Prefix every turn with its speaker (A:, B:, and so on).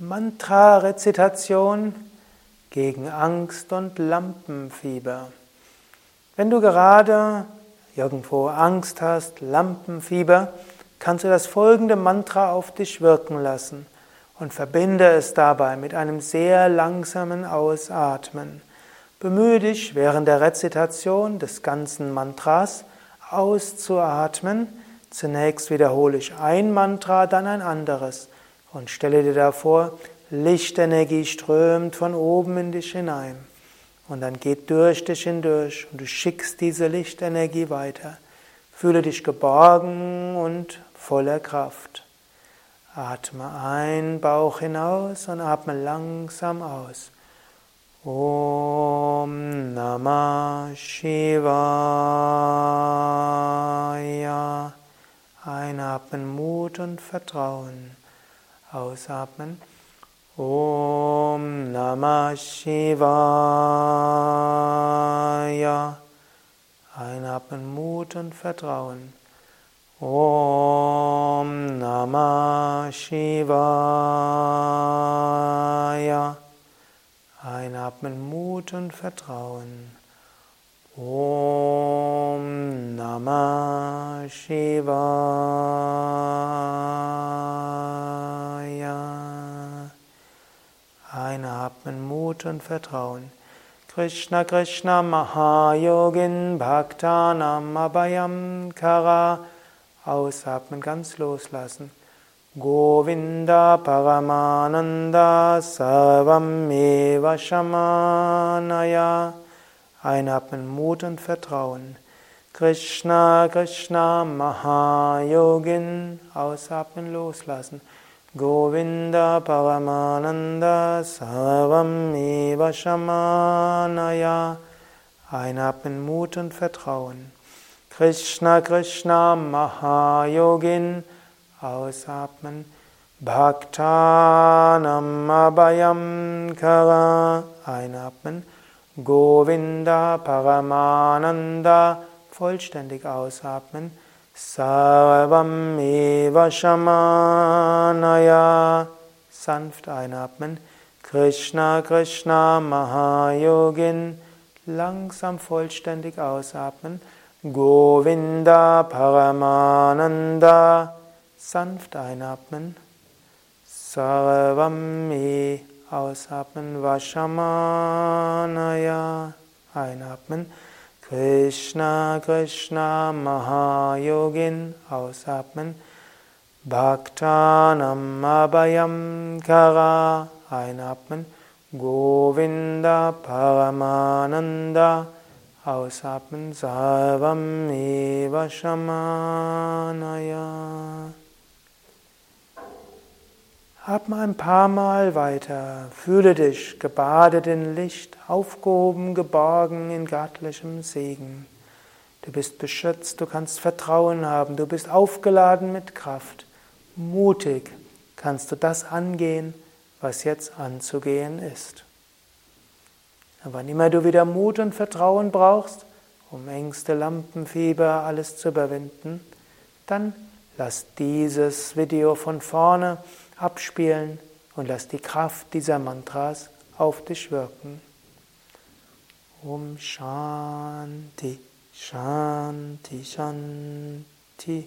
A: Mantra-Rezitation gegen Angst und Lampenfieber. Wenn du gerade irgendwo Angst hast, Lampenfieber, kannst du das folgende Mantra auf dich wirken lassen und verbinde es dabei mit einem sehr langsamen Ausatmen. Bemühe dich während der Rezitation des ganzen Mantras auszuatmen. Zunächst wiederhole ich ein Mantra, dann ein anderes. Und stelle dir davor, Lichtenergie strömt von oben in dich hinein. Und dann geht durch dich hindurch und du schickst diese Lichtenergie weiter. Fühle dich geborgen und voller Kraft. Atme ein, Bauch hinaus und atme langsam aus. Om Namah Shivaya. Einatmen Mut und Vertrauen. Ausatmen. Om Namah Shivaya. Einatmen Mut und Vertrauen. Om Namah Shivaya. Einatmen Mut und Vertrauen. Om Namah Shivaya. Einatmen Mut und Vertrauen. Krishna Krishna Mahayogin Bhaktanam Abhayam Kara. Ausatmen, ganz loslassen. Govinda Paramananda Sarvam Eva Shamanaya. Einatmen Mut und Vertrauen. Krishna, Krishna, Mahayogin. Ausatmen, loslassen. Govinda Paramananda Sarvam Eva Shamanaya. Einatmen Mut und Vertrauen. Krishna, Krishna, Mahayogin. Ausatmen. Bhaktanam Abhayam Kara. Einatmen. Govinda Paramananda. Vollständig ausatmen. Sarvam Eva Shamanaya. Sanft einatmen. Krishna Krishna Mahayogin. Langsam vollständig ausatmen. Govinda Paramananda. Sanft einatmen. Sarvam E. Ausatmen. Vashamanaya. Einatmen. Krishna, Krishna, Mahayogin, ausatmen. Bhaktanam Abhayam Kara, einatmen. Govinda Paramananda, ausatmen. Sarvam Eva Shamanaya. Atme ein paar Mal weiter. Fühle dich gebadet in Licht, aufgehoben, geborgen in göttlichem Segen. Du bist beschützt, du kannst Vertrauen haben, du bist aufgeladen mit Kraft. Mutig kannst du das angehen, was jetzt anzugehen ist. Und wann immer du wieder Mut und Vertrauen brauchst, um Ängste, Lampenfieber, alles zu überwinden, dann lass dieses Video von vorne abspielen und lass die Kraft dieser Mantras auf dich wirken. Om Shanti, Shanti, Shanti.